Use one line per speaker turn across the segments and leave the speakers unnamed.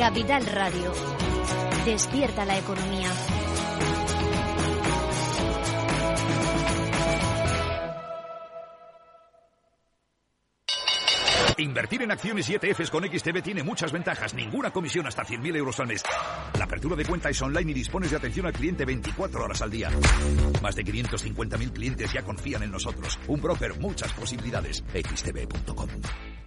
Capital Radio. Despierta la economía.
Invertir en acciones y ETFs con XTB tiene muchas ventajas. Ninguna comisión hasta 100.000 euros al mes. La apertura de cuenta es online y dispones de atención al cliente 24 horas al día. Más de 550.000 clientes ya confían en nosotros. Un broker, muchas posibilidades. XTB.com.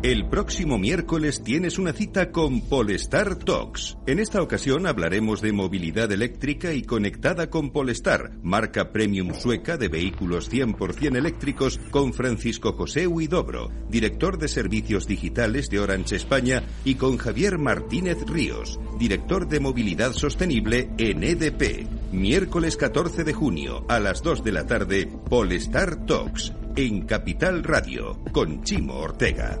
El próximo miércoles tienes una cita con Polestar Talks. En esta ocasión hablaremos de movilidad eléctrica y conectada con Polestar, marca premium sueca de vehículos 100% eléctricos, con Francisco José Huidobro, director de servicios digitales de Orange España, y con Javier Martínez Ríos, director de movilidad sostenible en EDP. Miércoles 14 de junio a las 2 de la tarde, Polestar Talks, en Capital Radio, con Chimo Ortega.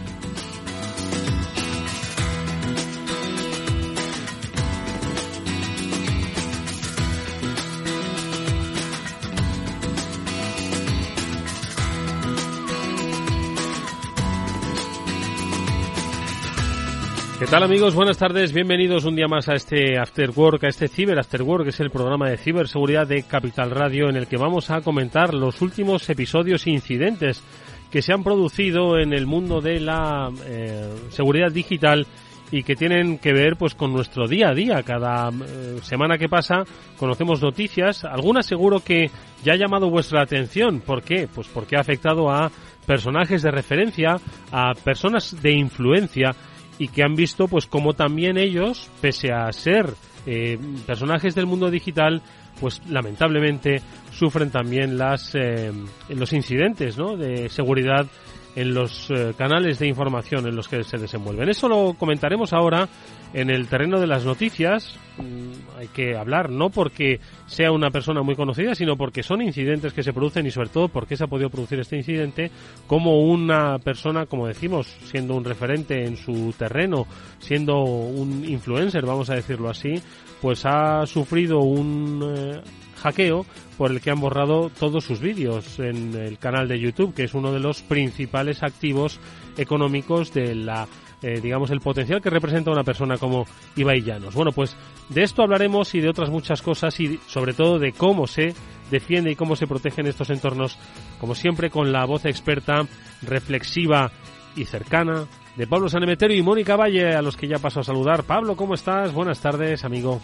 Tal amigos? Buenas tardes, bienvenidos un día más a este After Work, a este Ciber After Work, que es el programa de ciberseguridad de Capital Radio en el que vamos a comentar los últimos episodios e incidentes que se han producido en el mundo de la eh, seguridad digital y que tienen que ver pues con nuestro día a día. Cada eh, semana que pasa conocemos noticias, algunas seguro que ya ha llamado vuestra atención. ¿Por qué? Pues porque ha afectado a personajes de referencia, a personas de influencia y que han visto pues como también ellos, pese a ser eh, personajes del mundo digital, pues lamentablemente sufren también las eh, los incidentes ¿no? de seguridad en los eh, canales de información en los que se desenvuelven. Eso lo comentaremos ahora en el terreno de las noticias. Mm, hay que hablar no porque sea una persona muy conocida, sino porque son incidentes que se producen y sobre todo porque se ha podido producir este incidente como una persona, como decimos, siendo un referente en su terreno, siendo un influencer, vamos a decirlo así, pues ha sufrido un eh, hackeo por el que han borrado todos sus vídeos en el canal de YouTube, que es uno de los principales activos económicos de la eh, digamos, el potencial que representa una persona como Ibai Llanos. Bueno, pues de esto hablaremos y de otras muchas cosas y sobre todo de cómo se defiende y cómo se protege en estos entornos, como siempre, con la voz experta, reflexiva y cercana de Pablo Sanemeterio y Mónica Valle, a los que ya paso a saludar. Pablo, ¿cómo estás? Buenas tardes, amigo.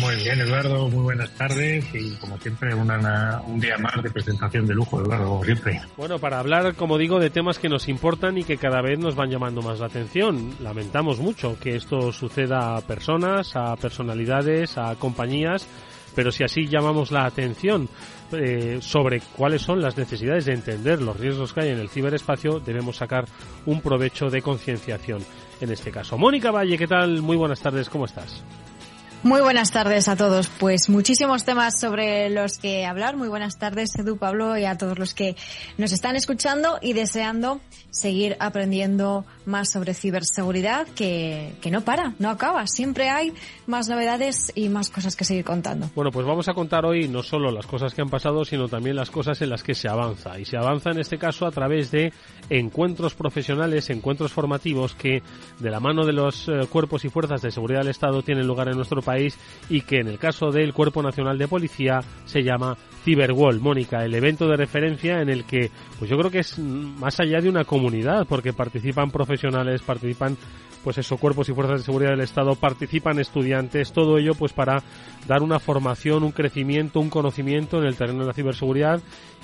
Muy bien, Eduardo, muy buenas tardes y como siempre una, un día más de presentación de lujo, Eduardo, como siempre.
Bueno, para hablar, como digo, de temas que nos importan y que cada vez nos van llamando más la atención. Lamentamos mucho que esto suceda a personas, a personalidades, a compañías, pero si así llamamos la atención eh, sobre cuáles son las necesidades de entender los riesgos que hay en el ciberespacio, debemos sacar un provecho de concienciación en este caso. Mónica Valle, ¿qué tal? Muy buenas tardes, ¿cómo estás?
Muy buenas tardes a todos. Pues muchísimos temas sobre los que hablar. Muy buenas tardes, Edu, Pablo, y a todos los que nos están escuchando y deseando seguir aprendiendo más sobre ciberseguridad que, que no para, no acaba. Siempre hay más novedades y más cosas que seguir contando.
Bueno, pues vamos a contar hoy no solo las cosas que han pasado, sino también las cosas en las que se avanza. Y se avanza en este caso a través de encuentros profesionales, encuentros formativos que de la mano de los eh, cuerpos y fuerzas de seguridad del Estado tienen lugar en nuestro país y que en el caso del Cuerpo Nacional de Policía se llama Cyberwall, Mónica, el evento de referencia en el que, pues yo creo que es más allá de una comunidad, porque participan profesionales, participan, pues eso, cuerpos y fuerzas de seguridad del Estado, participan estudiantes, todo ello pues para dar una formación, un crecimiento, un conocimiento en el terreno de la ciberseguridad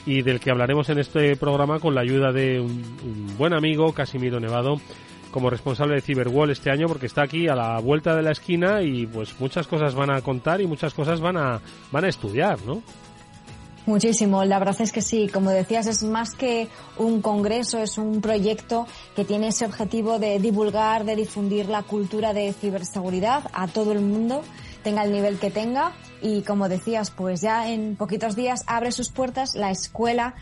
y del que hablaremos en este programa con la ayuda de un, un buen amigo, Casimiro Nevado, como responsable de Cyberwall este año porque está aquí a la vuelta de la esquina y pues muchas cosas van a contar y muchas cosas van a, van a estudiar, ¿no?
Muchísimo, la verdad es que sí, como decías, es más que un congreso, es un proyecto que tiene ese objetivo de divulgar, de difundir la cultura de ciberseguridad a todo el mundo, tenga el nivel que tenga. Y como decías, pues ya en poquitos días abre sus puertas la Escuela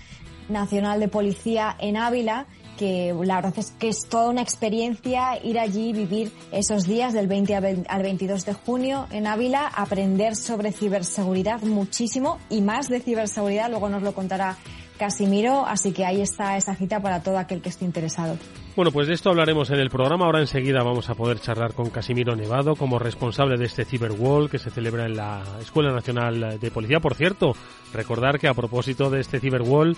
Nacional de Policía en Ávila que la verdad es que es toda una experiencia ir allí, vivir esos días del 20 al 22 de junio en Ávila, aprender sobre ciberseguridad muchísimo y más de ciberseguridad, luego nos lo contará Casimiro, así que ahí está esa cita para todo aquel que esté interesado.
Bueno, pues de esto hablaremos en el programa. Ahora enseguida vamos a poder charlar con Casimiro Nevado como responsable de este Cyberwall que se celebra en la Escuela Nacional de Policía. Por cierto, recordar que a propósito de este Cyberwall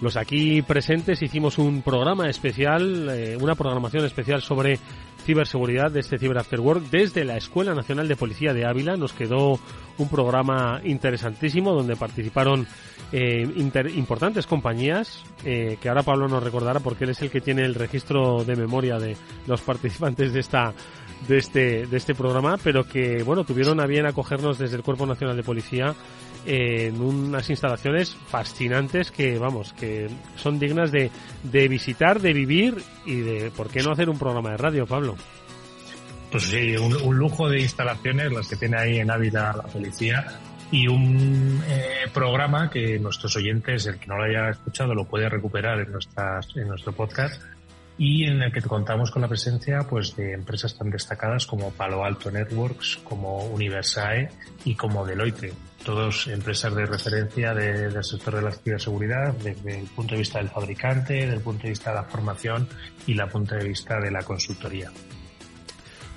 los aquí presentes hicimos un programa especial, eh, una programación especial sobre ciberseguridad de este Cyber desde la Escuela Nacional de Policía de Ávila. Nos quedó un programa interesantísimo donde participaron eh, importantes compañías eh, que ahora Pablo nos recordará porque él es el que tiene el registro de memoria de los participantes de esta de este de este programa, pero que bueno tuvieron a bien acogernos desde el Cuerpo Nacional de Policía en unas instalaciones fascinantes que, vamos, que son dignas de, de visitar, de vivir y de, ¿por qué no hacer un programa de radio, Pablo?
Pues sí, un, lujo de instalaciones las que tiene ahí en Ávila la policía y un eh, programa que nuestros oyentes, el que no lo haya escuchado, lo puede recuperar en, nuestras, en nuestro podcast y en el que contamos con la presencia pues de empresas tan destacadas como Palo Alto Networks, como Universae y como Deloitte todos empresas de referencia del sector de la ciberseguridad desde el punto de vista del fabricante, desde el punto de vista de la formación y el punto de vista de la consultoría.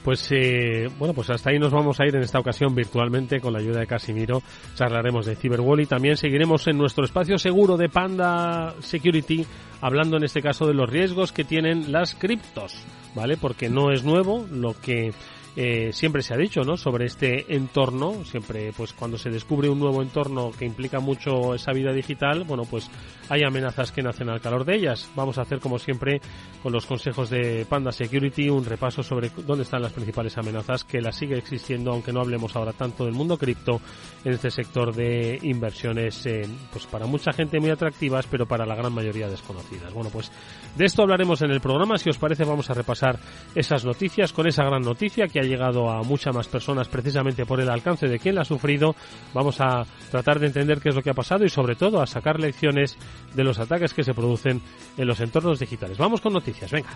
Pues eh, bueno, pues hasta ahí nos vamos a ir en esta ocasión virtualmente con la ayuda de Casimiro. Charlaremos de Cyberwall y también seguiremos en nuestro espacio seguro de Panda Security, hablando en este caso de los riesgos que tienen las criptos, ¿vale? Porque no es nuevo lo que eh, siempre se ha dicho, ¿no? Sobre este entorno, siempre, pues cuando se descubre un nuevo entorno que implica mucho esa vida digital, bueno, pues hay amenazas que nacen al calor de ellas. Vamos a hacer, como siempre, con los consejos de Panda Security, un repaso sobre dónde están las principales amenazas que las sigue existiendo, aunque no hablemos ahora tanto del mundo cripto en este sector de inversiones, pues para mucha gente muy atractivas, pero para la gran mayoría desconocidas. Bueno, pues de esto hablaremos en el programa. Si os parece, vamos a repasar esas noticias con esa gran noticia que hay llegado a muchas más personas precisamente por el alcance de quien la ha sufrido. Vamos a tratar de entender qué es lo que ha pasado y sobre todo a sacar lecciones de los ataques que se producen en los entornos digitales. Vamos con noticias, venga.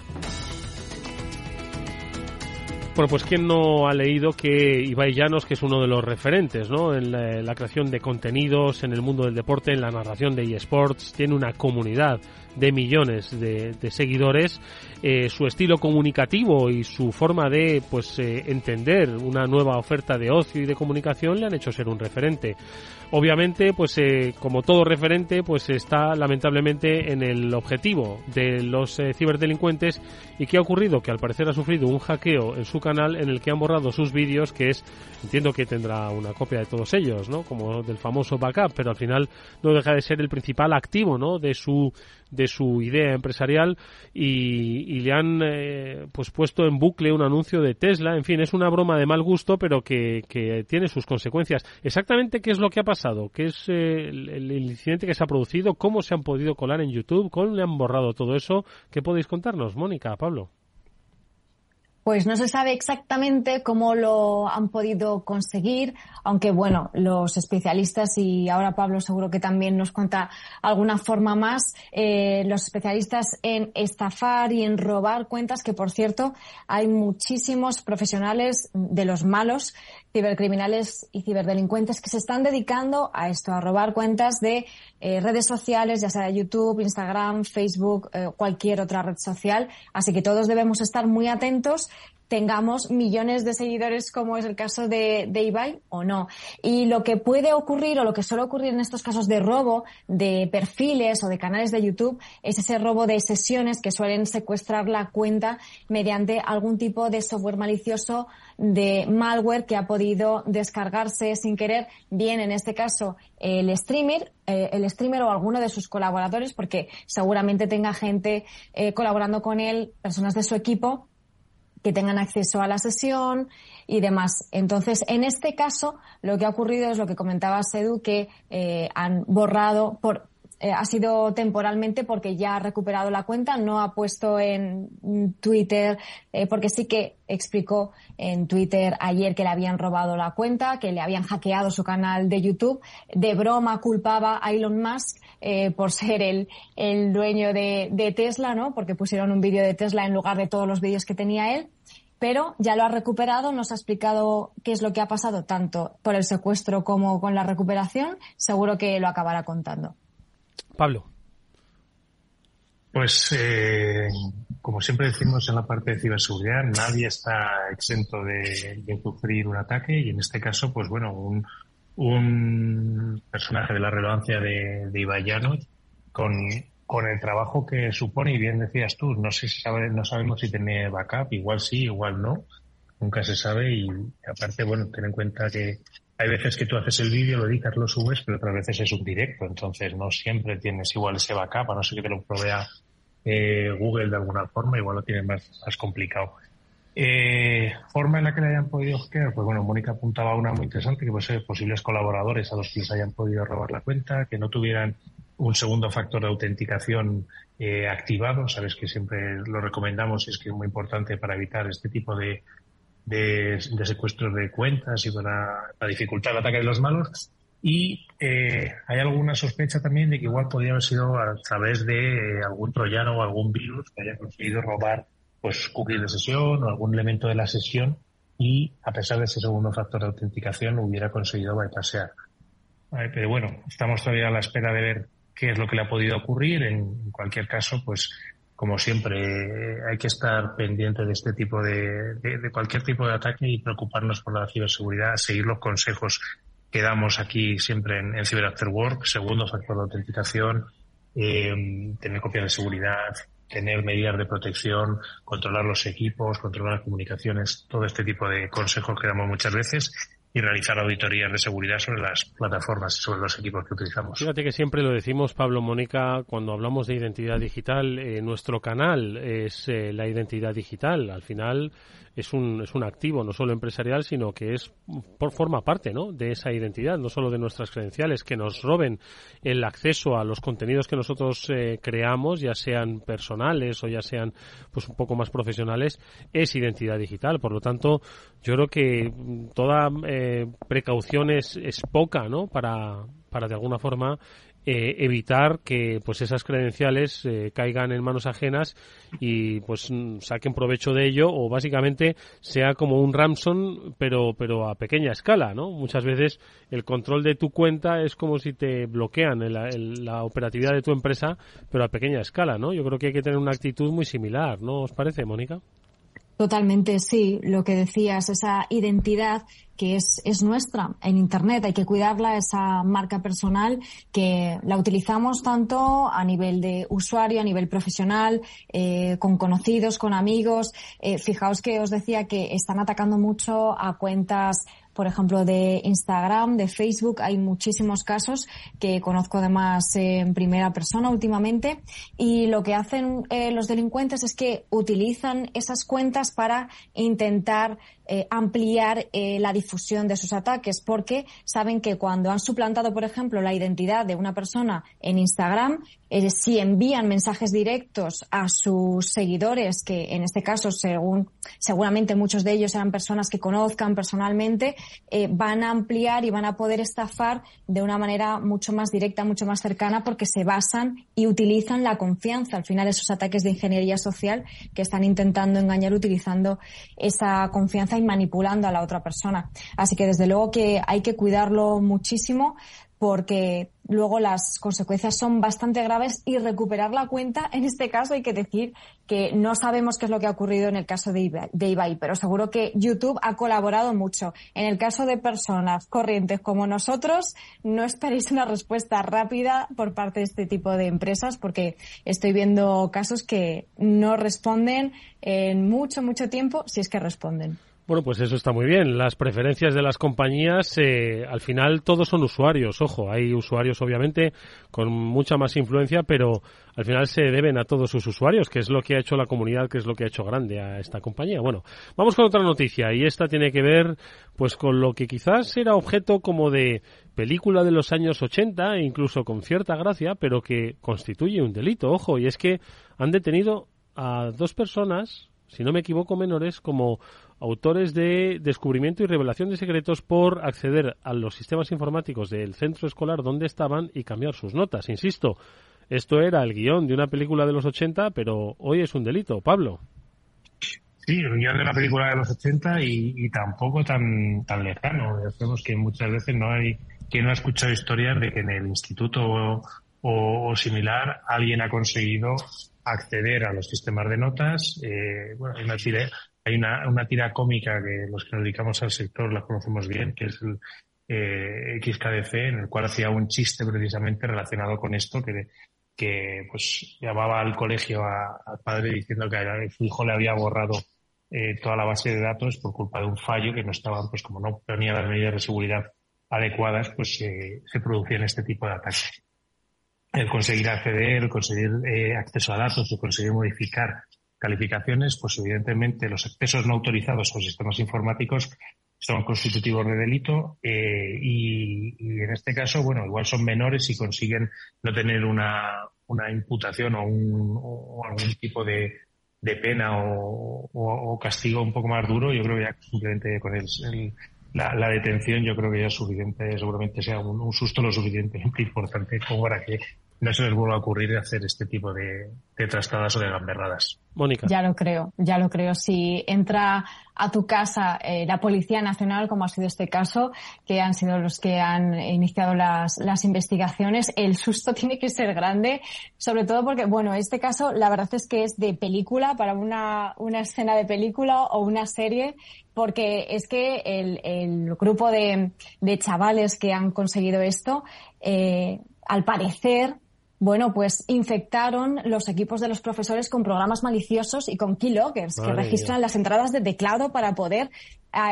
Bueno, pues quién no ha leído que Ibai Llanos, que es uno de los referentes ¿no? en la, creación de contenidos, en el mundo del deporte, en la narración de eSports, tiene una comunidad de millones de, seguidores, eh, su estilo comunicativo y su forma de pues eh, entender una nueva oferta de ocio y de comunicación le han hecho ser un referente. Obviamente, pues eh, como todo referente, pues está lamentablemente en el objetivo de los ciberdelincuentes. ¿Y qué ha ocurrido? Que al parecer ha sufrido un hackeo en su canal en el que han borrado sus vídeos, que es, entiendo que tendrá una copia de todos ellos, ¿no? Como del famoso backup, pero al final no deja de ser el principal activo, ¿no? De su su idea empresarial y, le han eh, pues puesto en bucle un anuncio de Tesla. En fin, es una broma de mal gusto, pero que, tiene sus consecuencias. Exactamente qué es lo que ha pasado, qué es eh, el, incidente que se ha producido, cómo se han podido colar en YouTube, cómo le han borrado todo eso. ¿Qué podéis contarnos, Mónica, Pablo?
Pues no se sabe exactamente cómo lo han podido conseguir, aunque bueno, los especialistas, y ahora Pablo seguro que también nos cuenta alguna forma más, eh, los especialistas en estafar y en robar cuentas, que por cierto hay muchísimos profesionales de los malos cibercriminales y ciberdelincuentes que se están dedicando a esto, a robar cuentas de eh, redes sociales, ya sea YouTube, Instagram, Facebook, eh, cualquier otra red social. Así que todos debemos estar muy atentos tengamos millones de seguidores como es el caso de, de o no. Y lo que puede ocurrir o lo que suele ocurrir en estos casos de robo de perfiles o de canales de YouTube es ese robo de sesiones que suelen secuestrar la cuenta mediante algún tipo de software malicioso de malware que ha podido descargarse sin querer, bien en este caso el streamer, eh, el streamer o alguno de sus colaboradores, porque seguramente tenga gente eh, colaborando con él, personas de su equipo que tengan acceso a la sesión y demás. Entonces, en este caso, lo que ha ocurrido es lo que comentaba Sedu, que eh, han borrado por eh, ha sido temporalmente porque ya ha recuperado la cuenta, no ha puesto en Twitter, eh, porque sí que explicó en Twitter ayer que le habían robado la cuenta, que le habían hackeado su canal de YouTube. De broma culpaba a Elon Musk eh, por ser el, el dueño de, de Tesla, ¿no? Porque pusieron un vídeo de Tesla en lugar de todos los vídeos que tenía él pero ya lo ha recuperado, nos ha explicado qué es lo que ha pasado tanto por el secuestro como con la recuperación, seguro que lo acabará contando.
Pablo.
Pues, eh, como siempre decimos en la parte de ciberseguridad, nadie está exento de, sufrir un ataque y en este caso, pues bueno, un, un personaje de la relevancia de, de con, el trabajo que supone, y bien decías tú, no sé si no sabemos si tiene backup, igual sí, igual no, nunca se sabe y aparte, bueno, ten en cuenta que hay veces que tú haces el vídeo, lo editas, lo subes, pero otras veces es un directo, entonces no siempre tienes igual ese backup, a no ser que te lo provea eh, Google de alguna forma, igual lo tienes más, complicado. Eh, forma en la que le hayan podido hackear, pues bueno, Mónica apuntaba una muy interesante, que puede ser posibles colaboradores a los que les hayan podido robar la cuenta, que no tuvieran un segundo factor de autenticación eh, activado, sabes que siempre lo recomendamos y es que es muy importante para evitar este tipo de, de, de secuestros de cuentas y para, la dificultad el ataque de los malos. Y eh, hay alguna sospecha también de que igual podría haber sido a través de eh, algún troyano o algún virus que haya conseguido robar pues cookies de sesión o algún elemento de la sesión y a pesar de ese segundo factor de autenticación hubiera conseguido bypassear. pero bueno, estamos todavía a la espera de ver qué es lo que le ha podido ocurrir. En cualquier caso, pues como siempre, hay que estar pendiente de este tipo de, de, cualquier tipo de ataque y preocuparnos por la ciberseguridad, seguir los consejos que damos aquí siempre en, en Cyber After Work, segundo factor de autenticación, eh, tener copias de seguridad, tener medidas de protección, controlar los equipos, controlar las comunicaciones, todo este tipo de consejos que damos muchas veces y realizar auditorías de seguridad sobre las plataformas y sobre los equipos que utilizamos.
Fíjate que siempre lo decimos, Pablo Mónica, cuando hablamos de identidad digital, eh, nuestro canal es eh, la identidad digital. Al final, es un, es un activo no solo empresarial, sino que es por forma parte ¿no? de esa identidad, no solo de nuestras credenciales, que nos roben el acceso a los contenidos que nosotros eh, creamos, ya sean personales o ya sean pues un poco más profesionales, es identidad digital. Por lo tanto, yo creo que toda eh, precaución es, es poca ¿no? para, para de alguna forma eh, evitar que pues esas credenciales eh, caigan en manos ajenas y pues mm, saquen provecho de ello o básicamente sea como un ransom pero pero a pequeña escala no muchas veces el control de tu cuenta es como si te bloquean la operatividad de tu empresa pero a pequeña escala no yo creo que hay que tener una actitud muy similar no os parece Mónica
Totalmente, sí. Lo que decías, esa identidad que es, es nuestra en Internet, hay que cuidarla, esa marca personal que la utilizamos tanto a nivel de usuario, a nivel profesional, eh, con conocidos, con amigos. Eh, fijaos que os decía que están atacando mucho a cuentas por ejemplo, de Instagram, de Facebook. Hay muchísimos casos que conozco además en primera persona últimamente. Y lo que hacen eh, los delincuentes es que utilizan esas cuentas para intentar eh, ampliar eh, la difusión de sus ataques, porque saben que cuando han suplantado, por ejemplo, la identidad de una persona en Instagram, si envían mensajes directos a sus seguidores, que en este caso, según seguramente muchos de ellos eran personas que conozcan personalmente, van a ampliar y van a poder estafar de una manera mucho más directa, mucho más cercana, porque se basan y utilizan la confianza. Al final, esos ataques de ingeniería social que están intentando engañar utilizando esa confianza manipulando a la otra persona. Así que desde luego que hay que cuidarlo muchísimo porque luego las consecuencias son bastante graves y recuperar la cuenta, en este caso hay que decir que no sabemos qué es lo que ha ocurrido en el caso de Ibai, pero seguro que YouTube ha colaborado mucho. En el caso de personas corrientes como nosotros, no esperéis una respuesta rápida por parte de este tipo de empresas porque estoy viendo casos que no responden en mucho, mucho tiempo si es que responden.
Bueno, pues eso está muy bien. Las preferencias de las compañías, eh, al final todos son usuarios. Ojo, hay usuarios obviamente con mucha más influencia, pero al final se deben a todos sus usuarios, que es lo que ha hecho la comunidad, que es lo que ha hecho grande a esta compañía. Bueno, vamos con otra noticia y esta tiene que ver pues con lo que quizás era objeto como de película de los años 80 e incluso con cierta gracia, pero que constituye un delito. Ojo, y es que han detenido a dos personas, si no me equivoco, menores, como autores de descubrimiento y revelación de secretos por acceder a los sistemas informáticos del centro escolar donde estaban y cambiar sus notas. Insisto, esto era el guion de una película de los 80, pero hoy es un delito. Pablo.
Sí, el guion de una película de los 80 y, tampoco tan, tan lejano. Sabemos que muchas veces no hay quien no ha escuchado historias de que en el instituto o, similar alguien ha conseguido acceder a los sistemas de notas. Eh, bueno, hay una, hay una, una tira cómica que los que nos dedicamos al sector la conocemos bien, que es el eh, XKDC, en el cual hacía un chiste precisamente relacionado con esto, que, que pues llamaba al colegio al padre diciendo que su hijo le había borrado eh, toda la base de datos por culpa de un fallo que no estaban, pues como no ponía las medidas de seguridad adecuadas, pues eh, se producían este tipo de ataques. El conseguir acceder, el conseguir eh, acceso a datos, el conseguir modificar calificaciones, pues evidentemente los accesos no autorizados a sistemas informáticos son constitutivos de delito eh, y, en este caso, bueno, igual son menores y consiguen no tener una, una imputación o, un, algún tipo de, pena o, castigo un poco más duro. Yo creo que simplemente con el, la, detención yo creo que ya es suficiente, seguramente sea un, un susto lo suficientemente importante como para que no se les vuelva a ocurrir hacer este tipo de, de trastadas o de gamberradas.
Mónica.
Ya lo creo, ya lo creo. Si entra a tu casa eh, la Policía Nacional, como ha sido este caso, que han sido los que han iniciado las, las investigaciones, el susto tiene que ser grande, sobre todo porque, bueno, este caso la verdad es que es de película, para una, una escena de película o una serie, porque es que el, el grupo de, de chavales que han conseguido esto, eh, al parecer, bueno, pues infectaron los equipos de los profesores con programas maliciosos y con keyloggers que registran las entradas de teclado para poder,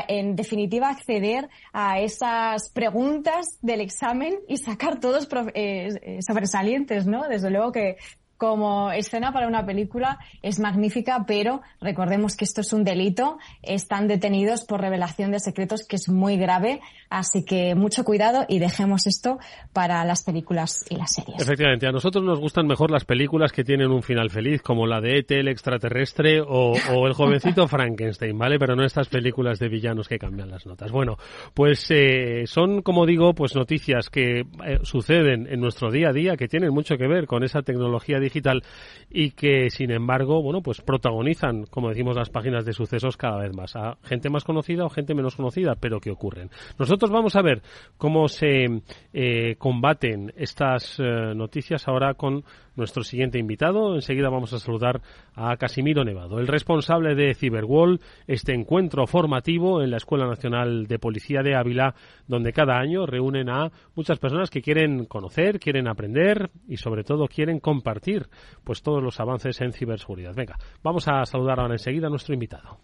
en definitiva, acceder a esas preguntas del examen y sacar todos eh, eh, sobresalientes, ¿no? Desde luego que como escena para una película es magnífica, pero recordemos que esto es un delito, están detenidos por revelación de secretos que es muy grave, así que mucho cuidado y dejemos esto para las películas y las series.
Efectivamente, a nosotros nos gustan mejor las películas que tienen un final feliz, como la de E.T. el extraterrestre o, el jovencito Frankenstein, ¿vale? Pero no estas películas de villanos que cambian las notas. Bueno, pues eh, son, como digo, pues noticias que eh, suceden en nuestro día a día, que tienen mucho que ver con esa tecnología digital y que, sin embargo, bueno, pues protagonizan, como decimos, las páginas de sucesos cada vez más. A gente más conocida o gente menos conocida, pero que ocurren. Nosotros vamos a ver cómo se eh, combaten estas eh, noticias ahora con nuestro siguiente invitado. Enseguida vamos a saludar a Casimiro Nevado, el responsable de Cyberwall, este encuentro formativo en la Escuela Nacional de Policía de Ávila, donde cada año reúnen a muchas personas que quieren conocer, quieren aprender y sobre todo quieren compartir pues todos los avances en ciberseguridad. Venga, vamos a saludar ahora enseguida a nuestro invitado.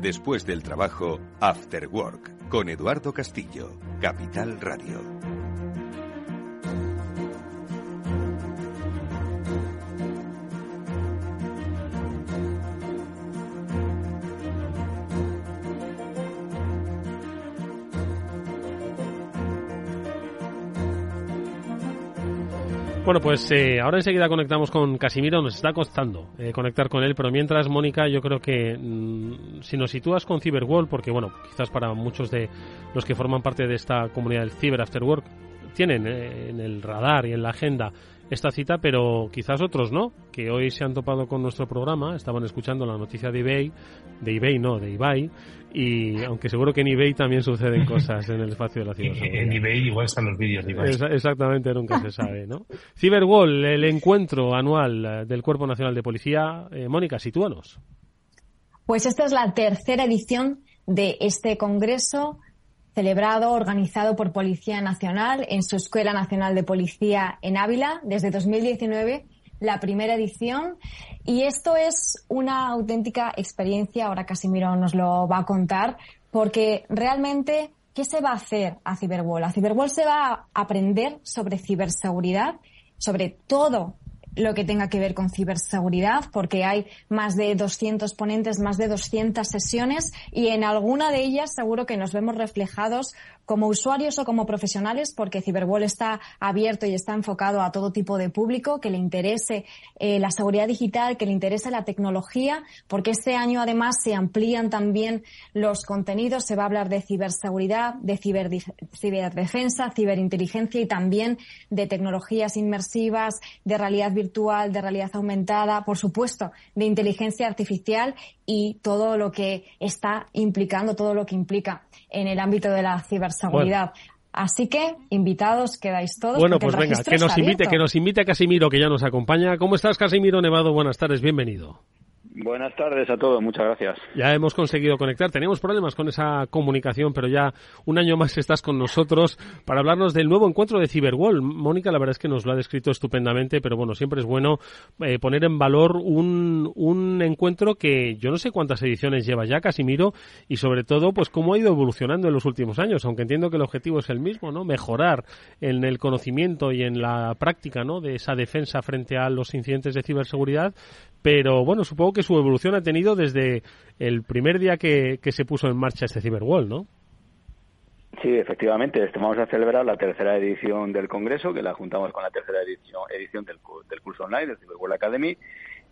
Después del trabajo, After Work, con Eduardo Castillo, Capital Radio.
Bueno, pues eh, ahora enseguida conectamos con Casimiro, nos está costando eh, conectar con él, pero mientras, Mónica, yo creo que mm, si nos sitúas con Cyberwall, porque bueno, quizás para muchos de los que forman parte de esta comunidad del Cyber After Work, tienen eh, en el radar y en la agenda esta cita, pero quizás otros no, que hoy se han topado con nuestro programa, estaban escuchando la noticia de eBay, de eBay no, de eBay, y aunque seguro que en eBay también suceden cosas en el espacio de la ciberseguridad.
En eBay igual están los vídeos
exactamente, nunca se sabe, ¿no? Cyberwall, el encuentro anual del Cuerpo Nacional de Policía. Eh, Mónica, sitúanos.
Pues esta es la tercera edición de este congreso celebrado, organizado por Policía Nacional en su Escuela Nacional de Policía en Ávila. Desde 2019 la primera edición. Y esto es una auténtica experiencia, ahora Casimiro nos lo va a contar, porque realmente, ¿qué se va a hacer a Cyberwall? A Cyberwall se va a aprender sobre ciberseguridad, sobre todo lo que tenga que ver con ciberseguridad, porque hay más de 200 ponentes, más de 200 sesiones y en alguna de ellas seguro que nos vemos reflejados como usuarios o como profesionales, porque Cyberwall está abierto y está enfocado a todo tipo de público, que le interese eh, la seguridad digital, que le interese la tecnología, porque este año además se amplían también los contenidos, se va a hablar de ciberseguridad, de ciberdefensa, ciberinteligencia y también de tecnologías inmersivas, de realidad virtual, de realidad aumentada, por supuesto, de inteligencia artificial y todo lo que está implicando, todo lo que implica en el ámbito de la ciberseguridad. Así que, invitados, quedáis todos.
Bueno, pues venga, que nos invite, que nos invite a Casimiro, que ya nos acompaña. ¿Cómo estás, Casimiro Nevado? Buenas tardes, bienvenido.
Buenas tardes a todos, muchas gracias.
Ya hemos conseguido conectar. Teníamos problemas con esa comunicación, pero ya un año más estás con nosotros para hablarnos del nuevo encuentro de Cyberwall. Mónica, la verdad es que nos lo ha descrito estupendamente, pero bueno, siempre es bueno eh, poner en valor un, un encuentro que yo no sé cuántas ediciones lleva ya, Casimiro, y sobre todo, pues cómo ha ido evolucionando en los últimos años, aunque entiendo que el objetivo es el mismo, ¿no? Mejorar en el conocimiento y en la práctica, ¿no? De esa defensa frente a los incidentes de ciberseguridad, pero bueno, supongo que su evolución ha tenido desde el primer día que, se puso en marcha este Cyberwall, ¿no?
Sí, efectivamente. Este, vamos a celebrar la tercera edición del Congreso, que la juntamos con la tercera edición, edición del, curso online, del Cyberwall Academy,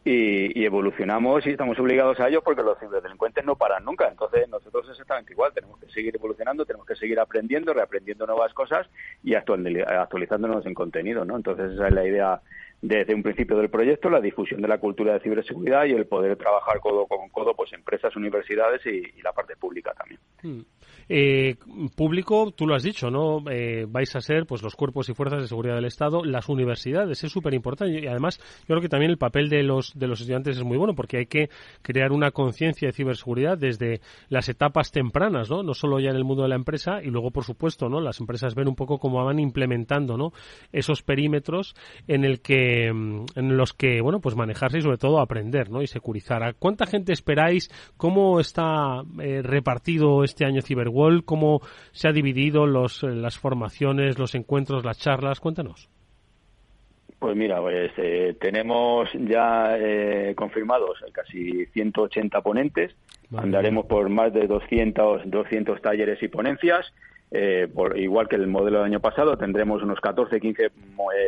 y, evolucionamos y estamos obligados a ello porque los ciberdelincuentes no paran nunca. Entonces, nosotros exactamente igual. Tenemos que seguir evolucionando, tenemos que seguir aprendiendo, reaprendiendo nuevas cosas y actualizándonos en contenido, ¿no? Entonces, esa es la idea desde un principio del proyecto la difusión de la cultura de ciberseguridad y el poder trabajar codo con codo pues empresas, universidades y, la parte pública también.
Hmm. Eh, público, tú lo has dicho, ¿no? Eh, vais a ser pues los cuerpos y fuerzas de seguridad del Estado, las universidades, es súper importante y además yo creo que también el papel de los de los estudiantes es muy bueno porque hay que crear una conciencia de ciberseguridad desde las etapas tempranas, ¿no? No solo ya en el mundo de la empresa y luego por supuesto, ¿no? Las empresas ven un poco cómo van implementando, ¿no? Esos perímetros en el que en los que bueno pues manejarse y sobre todo aprender, ¿no? Y securizar. ¿A cuánta gente esperáis? ¿Cómo está eh, repartido este año Ciber cómo se ha dividido los, eh, las formaciones, los encuentros, las charlas. Cuéntanos.
Pues mira, pues eh, tenemos ya eh, confirmados casi 180 ponentes. Andaremos por más de 200, 200 talleres y ponencias. por, igual que el modelo del año pasado, tendremos unos 14, 15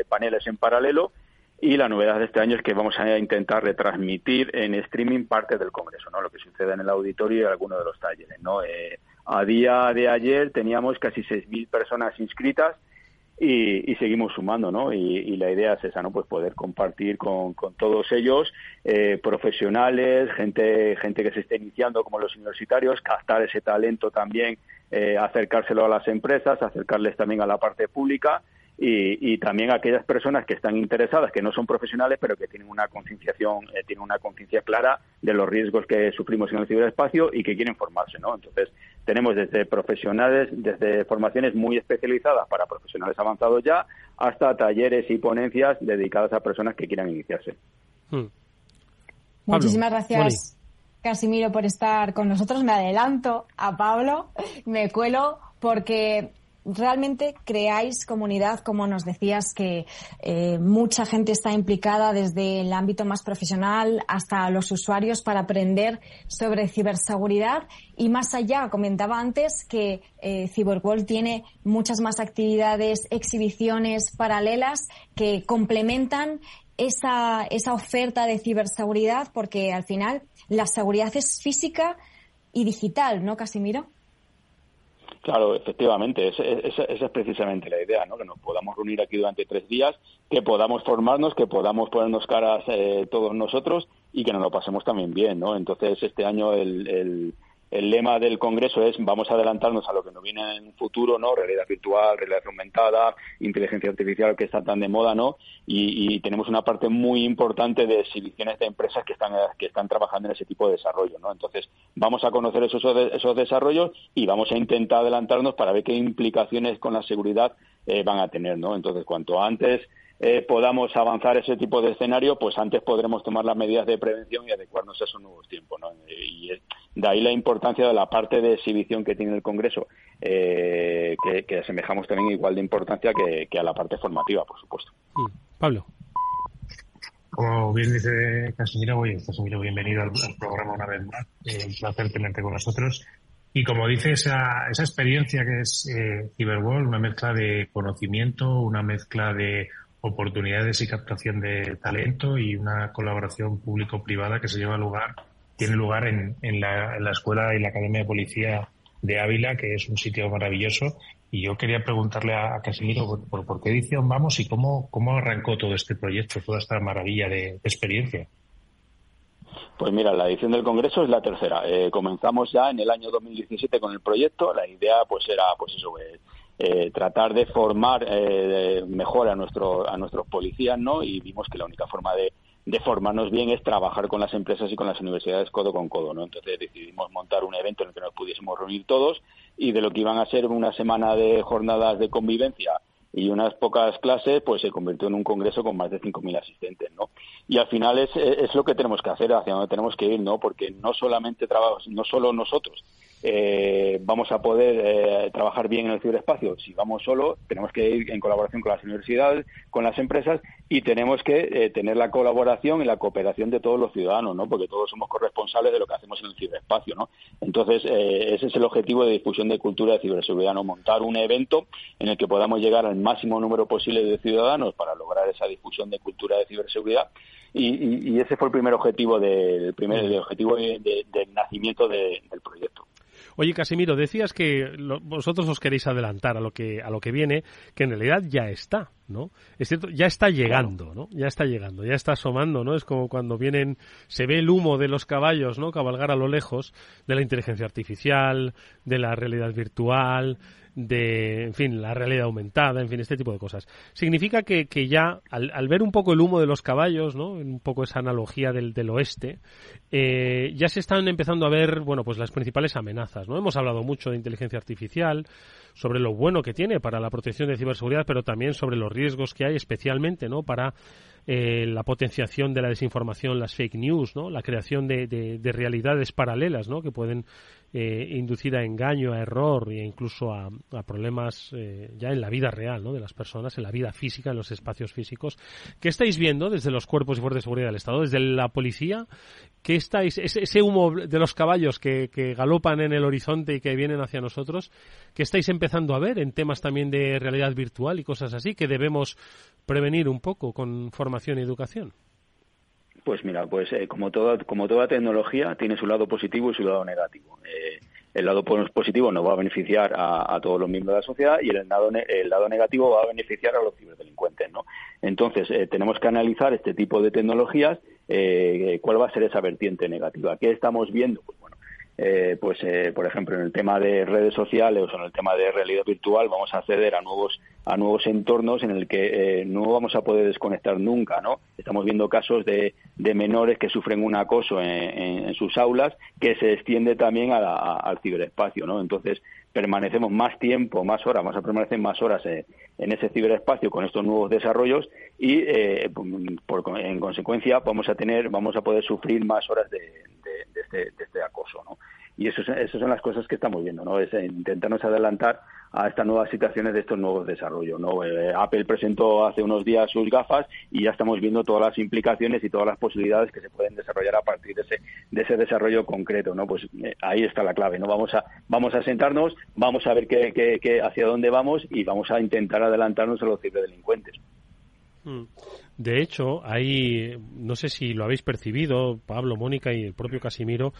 paneles en paralelo. Y la novedad de este año es que vamos a intentar retransmitir en streaming parte del Congreso, ¿no? Lo que sucede en el auditorio y algunos de los talleres, ¿no? A día de ayer teníamos casi 6.000 personas inscritas y, seguimos sumando, ¿no? Y, la idea es esa, ¿no? Pues poder compartir con, todos ellos, eh, profesionales, gente, gente que se esté iniciando como los universitarios, captar ese talento también, eh, acercárselo a las empresas, acercarles también a la parte pública y, también aquellas personas que están interesadas, que no son profesionales, pero que tienen una concienciación, eh, tienen una conciencia clara de los riesgos que sufrimos en el ciberespacio y que quieren formarse, ¿no? Entonces, tenemos desde profesionales, desde formaciones muy especializadas para profesionales avanzados ya, hasta talleres y ponencias dedicadas a personas que quieran iniciarse.
Hmm. Muchísimas gracias. Casimiro, por estar con nosotros. Me adelanto a Pablo, me cuelo porque realmente creáis comunidad, como nos decías, que eh, mucha gente está implicada desde el ámbito más profesional hasta los usuarios para aprender sobre ciberseguridad y más allá, comentaba antes que eh, tiene muchas más actividades, exhibiciones paralelas que complementan esa, esa oferta de ciberseguridad porque al final la seguridad es física y digital, ¿no, Casimiro?
Claro, efectivamente, esa, es precisamente la idea, ¿no? que nos podamos reunir aquí durante tres días, que podamos formarnos, que podamos ponernos caras eh, todos nosotros y que nos lo pasemos también bien. ¿no? Entonces, este año el, el lema del Congreso es vamos a adelantarnos a lo que nos viene en un futuro, ¿no? Realidad virtual, realidad aumentada, inteligencia artificial que está tan de moda, ¿no? Y, tenemos una parte muy importante de exhibiciones de empresas que están, que están trabajando en ese tipo de desarrollo, ¿no? Entonces, vamos a conocer esos, esos desarrollos y vamos a intentar adelantarnos para ver qué implicaciones con la seguridad eh, van a tener, ¿no? Entonces, cuanto antes eh, podamos avanzar ese tipo de escenario, pues antes podremos tomar las medidas de prevención y adecuarnos a esos nuevos tiempos. ¿no? Y de ahí la importancia de la parte de exhibición que tiene el Congreso, eh, que, asemejamos también igual de importancia que, a la parte formativa, por supuesto.
Mm. Pablo.
Como bien dice Casimiro, Casimiro, bienvenido al, programa una vez más. Eh, un placer tenerte con nosotros. Y como dice esa, esa experiencia que es eh, Cyberworld, una mezcla de conocimiento, una mezcla de oportunidades y captación de talento y una colaboración público-privada que se lleva lugar, tiene lugar en, en, la, escuela y la Academia de Policía de Ávila, que es un sitio maravilloso. Y yo quería preguntarle a, Casimiro por, por, qué edición vamos y cómo, cómo arrancó todo este proyecto, toda esta maravilla de, experiencia.
Pues mira, la edición del Congreso es la tercera. Eh, comenzamos ya en el año 2017 con el proyecto. La idea, pues, era, pues eso, eh, eh, tratar de formar eh, mejor a nuestro a nuestros policías, ¿no? Y vimos que la única forma de, de formarnos bien es trabajar con las empresas y con las universidades codo con codo, ¿no? Entonces decidimos montar un evento en el que nos pudiésemos reunir todos y de lo que iban a ser una semana de jornadas de convivencia y unas pocas clases, pues se convirtió en un congreso con más de 5.000 asistentes, ¿no? Y al final es, es lo que tenemos que hacer, hacia donde tenemos que ir, ¿no? Porque no solamente trabajamos, no solo nosotros, eh, vamos a poder eh, trabajar bien en el ciberespacio. Si vamos solo, tenemos que ir en colaboración con las universidades, con las empresas y tenemos que eh, tener la colaboración y la cooperación de todos los ciudadanos, ¿no? Porque todos somos corresponsables de lo que hacemos en el ciberespacio, ¿no? Entonces, ese es el objetivo de difusión de cultura de ciberseguridad, ¿no? Montar un evento en el que podamos llegar al máximo número posible de ciudadanos para lograr esa difusión de cultura de ciberseguridad y, ese fue el primer objetivo del primer objetivo del nacimiento del proyecto.
Oye, Casimiro, decías que vosotros os queréis adelantar a lo que a lo que viene, que en realidad ya está, ¿no? Es cierto, ya está llegando, ¿no? Ya está llegando, ya está asomando, ¿no? Es como cuando vienen, se ve el humo de los caballos, ¿no? Cabalgar a lo lejos de la inteligencia artificial, de la realidad virtual, de, en fin, la realidad aumentada, en fin, este tipo de cosas. Significa que, que ya, al, ver un poco el humo de los caballos, ¿no? Un poco esa analogía del, del oeste, eh, ya se están empezando a ver, bueno, pues las principales amenazas, ¿no? Hemos hablado mucho de inteligencia artificial, sobre lo bueno que tiene para la protección de ciberseguridad, pero también sobre los riesgos que hay, especialmente, ¿no? Para eh, la potenciación de la desinformación, las fake news, ¿no? La creación de, de, de realidades paralelas, ¿no? Que pueden eh, inducir a engaño, a error e incluso a, problemas eh, ya en la vida real ¿no? de las personas, en la vida física, en los espacios físicos. ¿Qué estáis viendo desde los cuerpos y fuerzas de seguridad del Estado, desde la policía? ¿Qué estáis, ese, humo de los caballos que, que, galopan en el horizonte y que vienen hacia nosotros, ¿qué estáis empezando a ver en temas también de realidad virtual y cosas así que debemos prevenir un poco con formación y educación?
Pues mira, pues eh, como toda como toda tecnología tiene su lado positivo y su lado negativo. Eh, el lado positivo nos va a beneficiar a, todos los miembros de la sociedad y el lado, el lado negativo va a beneficiar a los ciberdelincuentes, ¿no? Entonces eh, tenemos que analizar este tipo de tecnologías, cuál va a ser esa vertiente negativa. ¿Qué estamos viendo? Pues bueno, eh, pues eh, por ejemplo en el tema de redes sociales o en el tema de realidad virtual vamos a acceder a nuevos a nuevos entornos en el que eh, no vamos a poder desconectar nunca no estamos viendo casos de, de menores que sufren un acoso en, sus aulas que se extiende también al ciberespacio no entonces permanecemos más tiempo más horas vamos a permanecer más horas en ese ciberespacio con estos nuevos desarrollos y por, en consecuencia vamos a tener vamos a poder sufrir más horas de, de, este, de este acoso no y eso, esas son las cosas que estamos viendo, ¿no? Es intentarnos adelantar a estas nuevas situaciones de estos nuevos desarrollos, ¿no? Eh, Apple presentó hace unos días sus gafas y ya estamos viendo todas las implicaciones y todas las posibilidades que se pueden desarrollar a partir de ese, de ese desarrollo concreto, ¿no? Pues eh, ahí está la clave, ¿no? Vamos a, vamos a sentarnos, vamos a ver qué, hacia dónde vamos y vamos a intentar adelantarnos a los ciberdelincuentes.
Mm. De hecho, hay, no sé si lo habéis percibido, Pablo, Mónica y el propio Casimiro,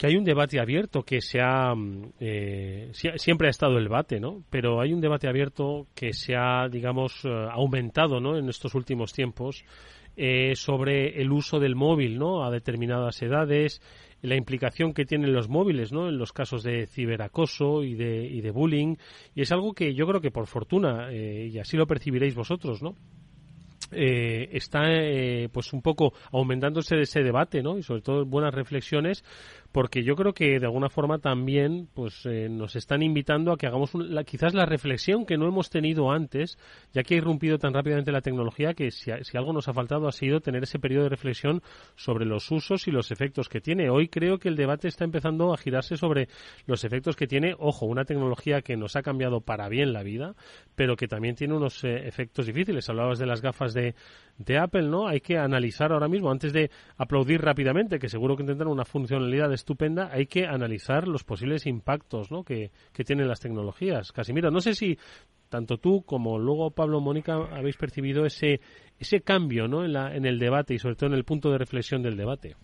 que hay un debate abierto que se ha mm, eh, siempre ha estado el debate, ¿no? Pero hay un debate abierto que se ha, digamos, eh, aumentado, ¿no? En estos últimos tiempos eh, sobre el uso del móvil, ¿no? A determinadas edades, la implicación que tienen los móviles, ¿no? En los casos de ciberacoso y de, y de bullying y es algo que yo creo que por fortuna y así lo percibiréis vosotros, ¿no? eh, está eh, pues un poco aumentándose ese debate ¿no? y sobre todo buenas reflexiones porque yo creo que de alguna forma también pues eh, nos están invitando a que hagamos quizás la reflexión que no hemos tenido antes, ya que ha irrumpido tan rápidamente la tecnología que si, si algo nos ha faltado ha sido tener ese periodo de reflexión sobre los usos y los efectos que tiene. Hoy creo que el debate está empezando a girarse sobre los efectos que tiene, ojo, una tecnología que nos ha cambiado para bien la vida, pero que también tiene unos eh, efectos difíciles. Hablabas de las gafas de, de Apple, ¿no? Hay que analizar ahora mismo, antes de aplaudir rápidamente, que seguro que tendrán una funcionalidad estupenda, hay que analizar los posibles impactos ¿no? que, que tienen las tecnologías. Casimiro, no sé si tanto tú como luego Pablo Mónica habéis percibido ese, ese cambio ¿no? en, la, en el debate y sobre todo en el punto de reflexión del debate.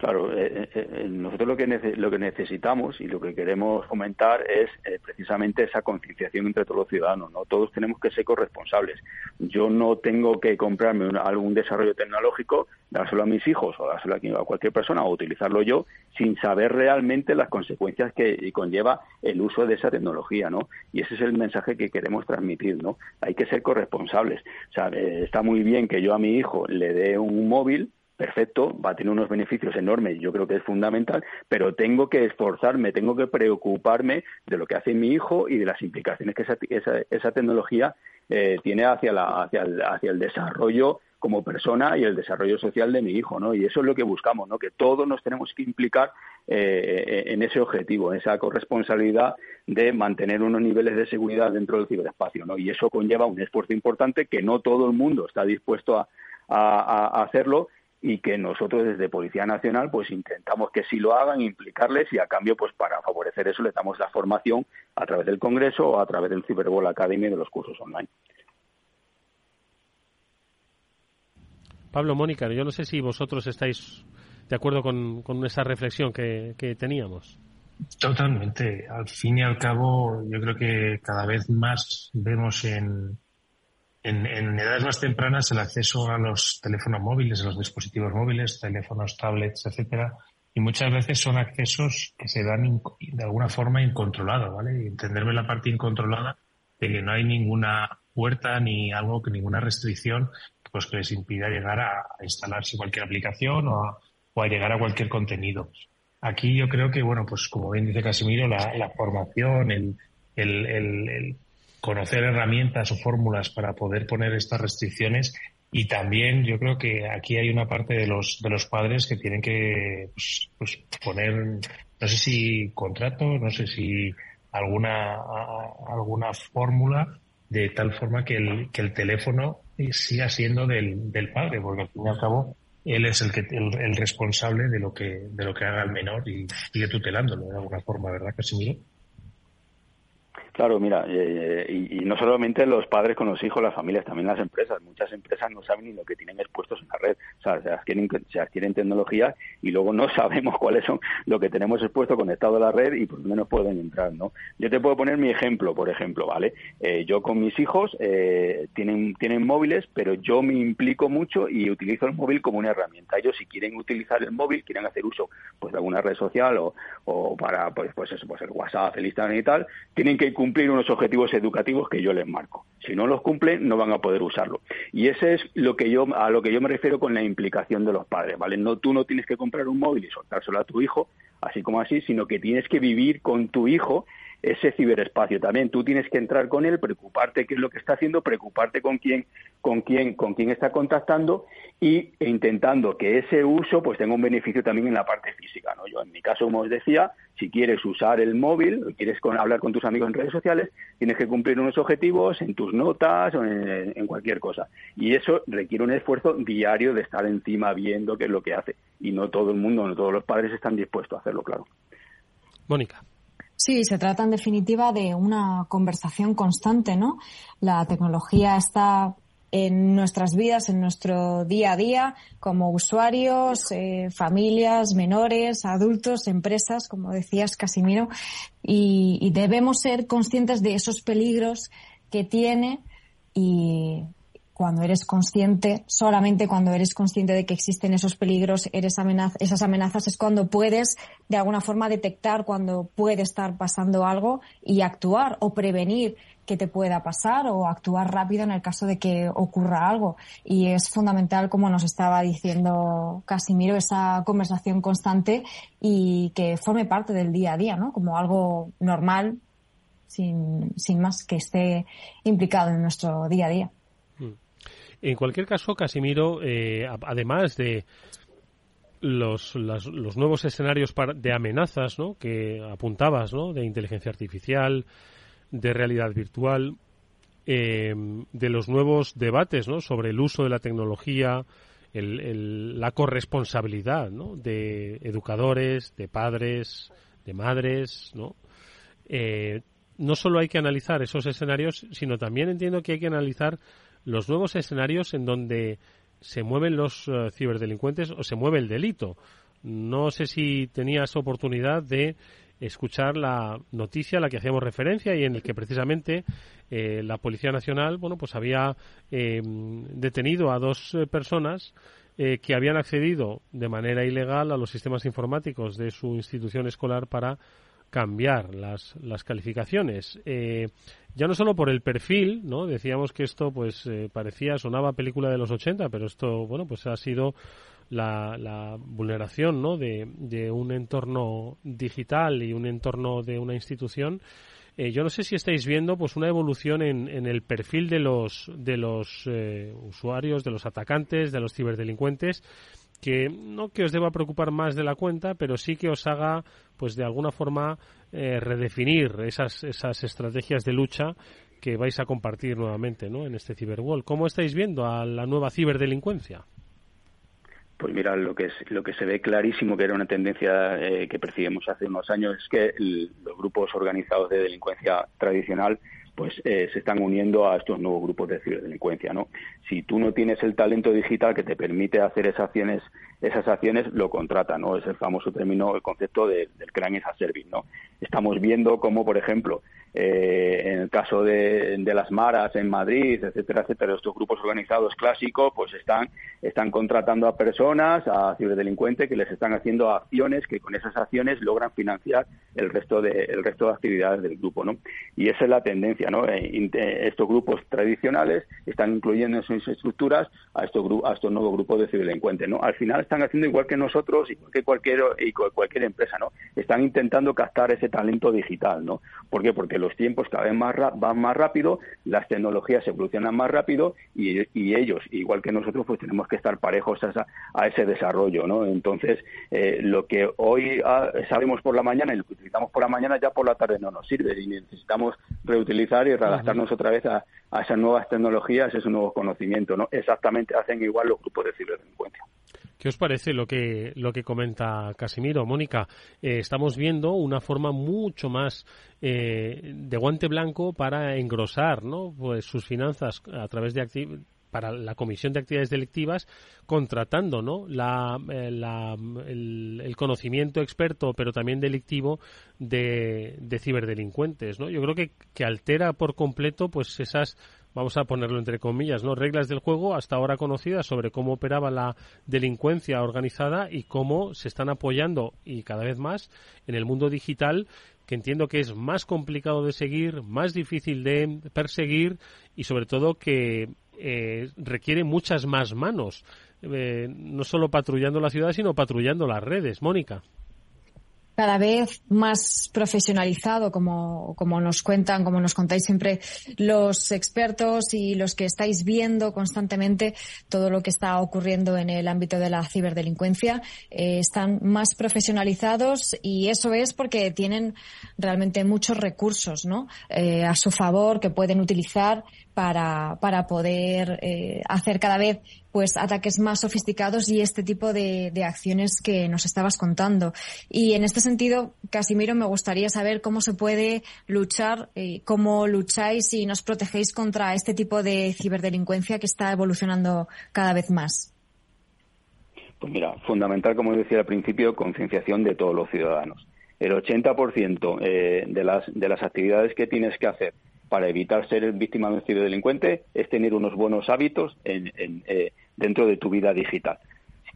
Claro, eh, eh, eh, nosotros lo que, lo que necesitamos y lo que queremos fomentar es precisamente esa concienciación entre todos los ciudadanos. ¿no? Todos tenemos que ser corresponsables. Yo no tengo que comprarme algún desarrollo tecnológico, dárselo a mis hijos o dárselo a, cualquier persona o utilizarlo yo sin saber realmente las consecuencias que conlleva el uso de esa tecnología. ¿no? Y ese es el mensaje que queremos transmitir. ¿no? Hay que ser corresponsables. O sea, está muy bien que yo a mi hijo le dé un móvil perfecto, va a tener unos beneficios enormes, yo creo que es fundamental, pero tengo que esforzarme, tengo que preocuparme de lo que hace mi hijo y de las implicaciones que esa, esa, tecnología eh, tiene hacia, la, hacia, el, hacia el desarrollo como persona y el desarrollo social de mi hijo, ¿no? Y eso es lo que buscamos, ¿no? Que todos nos tenemos que implicar eh, en ese objetivo, en esa corresponsabilidad de mantener unos niveles de seguridad dentro del ciberespacio, ¿no? Y eso conlleva un esfuerzo importante que no todo el mundo está dispuesto a hacerlo y que nosotros desde Policía Nacional pues intentamos que sí lo hagan, implicarles y a cambio pues para favorecer eso le damos la formación a través del Congreso o a través del Cyberball Academy de los cursos online.
Pablo, Mónica, yo no sé si vosotros estáis de acuerdo con, con esa reflexión que, que teníamos.
Totalmente. Al fin y al cabo, yo creo que cada vez más vemos en, en, en, edades más tempranas el acceso a los teléfonos móviles, a los dispositivos móviles, teléfonos, tablets, etcétera, y muchas veces son accesos que se dan de alguna forma incontrolados, ¿vale? Entenderme la parte incontrolada de que no hay ninguna puerta ni algo que ninguna restricción pues que les impida llegar a, instalarse cualquier aplicación o a, o llegar a cualquier contenido. Aquí yo creo que, bueno, pues como bien dice Casimiro, la, formación, el, el, el conocer herramientas o fórmulas para poder poner estas restricciones. Y también yo creo que aquí hay una parte de los de los padres que tienen que pues, pues poner no sé si contrato no sé si alguna alguna fórmula de tal forma que el, que el teléfono siga siendo del, del padre porque al fin y al cabo él es el que el, responsable de lo que de lo que haga el menor y sigue tutelándolo de alguna forma verdad Casimiro
Claro, mira, eh, y, no solamente los padres con los hijos, las familias, también las empresas. Muchas empresas no saben ni lo que tienen expuestos en la red. O sea, se adquieren, se adquieren tecnología y luego no sabemos cuáles son lo que tenemos expuesto conectado a la red y por lo menos pueden entrar, ¿no? Yo te puedo poner mi ejemplo, por ejemplo, ¿vale? Eh, yo con mis hijos eh, tienen, tienen móviles, pero yo me implico mucho y utilizo el móvil como una herramienta. Ellos si quieren utilizar el móvil, quieren hacer uso pues de alguna red social o, o para pues pues eso, pues el WhatsApp, el Instagram y tal, tienen que cumplir cumplir unos objetivos educativos que yo les marco. Si no los cumplen, no van a poder usarlo. Y ese es lo que yo, a lo que yo me refiero con la implicación de los padres, ¿vale? No, tú no tienes que comprar un móvil y soltárselo a tu hijo, así como así, sino que tienes que vivir con tu hijo ese ciberespacio también. Tú tienes que entrar con él, preocuparte qué es lo que está haciendo, preocuparte con quién, con quién, con quién está contactando y e intentando que ese uso pues tenga un beneficio también en la parte física. ¿no? Yo en mi caso, como os decía, si quieres usar el móvil, quieres hablar con tus amigos en redes sociales, tienes que cumplir unos objetivos en tus notas o en, en cualquier cosa. Y eso requiere un esfuerzo diario de estar encima viendo qué es lo que hace. Y no todo el mundo, no todos los padres están dispuestos a hacerlo, claro.
Mónica.
Sí, se trata en definitiva de una conversación constante, ¿no? La tecnología está en nuestras vidas, en nuestro día a día, como usuarios, eh, familias, menores, adultos, empresas, como decías, Casimiro, y, y, debemos ser conscientes de esos peligros que tiene y cuando eres consciente, solamente cuando eres consciente de que existen esos peligros, eres esas amenazas, es cuando puedes de alguna forma detectar cuando puede estar pasando algo y actuar o prevenir que te pueda pasar o actuar rápido en el caso de que ocurra algo. Y es fundamental, como nos estaba diciendo Casimiro, esa conversación constante y que forme parte del día a día, ¿no? Como algo normal, sin, sin más, que esté implicado en nuestro día a día.
En cualquier caso, Casimiro, eh, además de los, los nuevos escenarios de amenazas ¿no? que apuntabas, ¿no? de inteligencia artificial, de realidad virtual, eh, de los nuevos debates ¿no? sobre el uso de la tecnología, la corresponsabilidad ¿no? de educadores, de padres, de madres, ¿no? Eh, no solo hay que analizar esos escenarios, sino también entiendo que hay que analizar los nuevos escenarios en donde se mueven los eh, ciberdelincuentes o se mueve el delito. No sé si tenías oportunidad de escuchar la noticia a la que hacíamos referencia y en el que precisamente eh, la Policía Nacional bueno pues había eh, detenido a dos personas que habían accedido de manera ilegal a los sistemas informáticos de su institución escolar para cambiar las, las calificaciones. Eh, ya no solo por el perfil, ¿no? Decíamos que esto, pues, eh, parecía, sonaba película de los 80, pero esto, bueno, pues ha sido la, la vulneración, ¿no? De, de, un entorno digital y un entorno de una institución. Eh, yo no sé si estáis viendo, pues, una evolución en, en el perfil de los, de los usuarios, de los atacantes, de los ciberdelincuentes, que no que os deba preocupar más de la cuenta, pero sí que os haga, pues de alguna forma, eh, redefinir esas, esas estrategias de lucha que vais a compartir nuevamente ¿no? en este Cyberwall. ¿Cómo estáis viendo a la nueva ciberdelincuencia?
Pues mira, lo que, es, lo que se ve clarísimo que era una tendencia eh, que percibimos hace unos años es que los grupos organizados de delincuencia tradicional pues eh, se están uniendo a estos nuevos grupos de ciberdelincuencia, ¿no? Si tú no tienes el talento digital que te permite hacer esas acciones, esas acciones lo contrata, ¿no? Es el famoso término, el concepto del crane as a service, ¿no? Estamos viendo cómo, por ejemplo, eh, en el caso de, las maras en Madrid, etcétera, etcétera, estos grupos organizados clásicos, pues están, están contratando a personas, a ciberdelincuentes que les están haciendo acciones que con esas acciones logran financiar el resto de, el resto de actividades del grupo, ¿no? Y esa es la tendencia, ¿no? Eh, eh, estos grupos tradicionales están incluyendo en sus estructuras a estos, a estos nuevos grupos de ciberdelincuentes, ¿no? Al final están haciendo igual que nosotros, igual que cualquier, y cualquier empresa, ¿no? Están intentando captar ese talento digital, ¿no? ¿Por qué? Porque los tiempos cada vez más van más rápido, las tecnologías evolucionan más rápido y, ellos, igual que nosotros, pues tenemos que estar parejos a, ese desarrollo, ¿no? Entonces, eh, lo que hoy ah, sabemos por la mañana y lo que utilizamos por la mañana ya por la tarde no nos sirve y necesitamos reutilizar y readaptarnos otra vez a, esas nuevas tecnologías, ese nuevo conocimiento, ¿no? Exactamente hacen igual los grupos de ciberdelincuencia.
¿Qué os parece lo que, lo que comenta Casimiro? Mónica, eh, estamos viendo una forma mucho más eh, de guante blanco para engrosar ¿no? pues sus finanzas a través de para la comisión de actividades delictivas contratando ¿no? La, eh, el, conocimiento experto pero también delictivo de, de ciberdelincuentes ¿no? yo creo que, que altera por completo pues esas vamos a ponerlo entre comillas, ¿no? reglas del juego hasta ahora conocidas sobre cómo operaba la delincuencia organizada y cómo se están apoyando y cada vez más en el mundo digital que entiendo que es más complicado de seguir, más difícil de perseguir y sobre todo que eh, requiere muchas más manos, eh, no solo patrullando la ciudad, sino patrullando las redes. Mónica
cada vez más profesionalizado, como, como nos cuentan, como nos contáis siempre los expertos y los que estáis viendo constantemente todo lo que está ocurriendo en el ámbito de la ciberdelincuencia. Eh, están más profesionalizados y eso es porque tienen realmente muchos recursos ¿no? Eh, a su favor que pueden utilizar para, para poder eh, hacer cada vez pues ataques más sofisticados y este tipo de, acciones que nos estabas contando. Y en este sentido, Casimiro, me gustaría saber cómo se puede luchar, eh, cómo lucháis y nos protegéis contra este tipo de ciberdelincuencia que está evolucionando cada vez más.
Pues mira, fundamental, como decía al principio, concienciación de todos los ciudadanos. El 80% eh, de, las, de las actividades que tienes que hacer para evitar ser víctima de un ciberdelincuente es tener unos buenos hábitos eh, dentro de tu vida digital.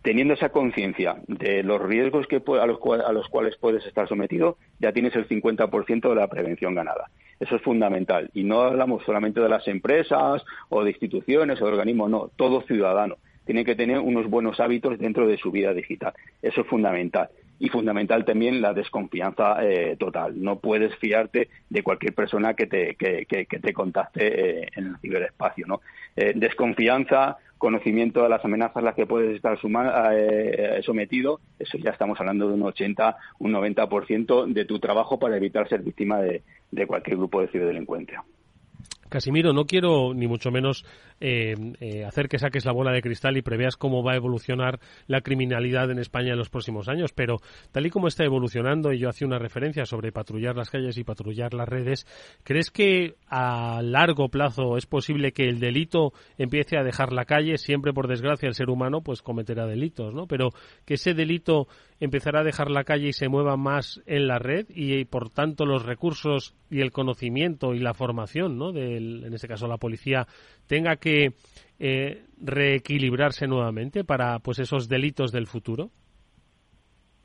Teniendo esa conciencia de los riesgos que, a, los, a los cuales puedes estar sometido, ya tienes el 50% de la prevención ganada. Eso es fundamental. Y no hablamos solamente de las empresas o de instituciones o de organismos, no, todo ciudadano tiene que tener unos buenos hábitos dentro de su vida digital. Eso es fundamental y fundamental también la desconfianza eh, total. No puedes fiarte de cualquier persona que te, que, te contacte eh, en el ciberespacio. ¿no? Eh, desconfianza, conocimiento de las amenazas a las que puedes estar sometido, eso ya estamos hablando de un 80, un 90% de tu trabajo para evitar ser víctima de, de cualquier grupo de ciberdelincuencia.
Casimiro, no quiero ni mucho menos eh, eh, hacer que saques la bola de cristal y preveas cómo va a evolucionar la criminalidad en España en los próximos años, pero tal y como está evolucionando, y yo hacía una referencia sobre patrullar las calles y patrullar las redes, ¿crees que a largo plazo es posible que el delito empiece a dejar la calle? Siempre, por desgracia, el ser humano pues cometerá delitos, ¿no? Pero que ese delito empezará a dejar la calle y se mueva más en la red y, por tanto los recursos y el conocimiento y la formación, ¿no? Del, en este caso la policía, tenga que eh, reequilibrarse nuevamente para pues esos delitos del futuro.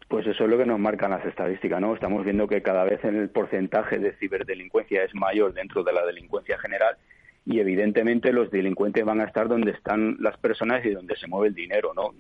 Pues eso es lo que nos marcan las estadísticas, ¿no? Estamos viendo que cada vez el porcentaje de ciberdelincuencia es mayor dentro de la delincuencia general y evidentemente los delincuentes van a estar donde están las personas y donde se mueve el dinero, ¿no?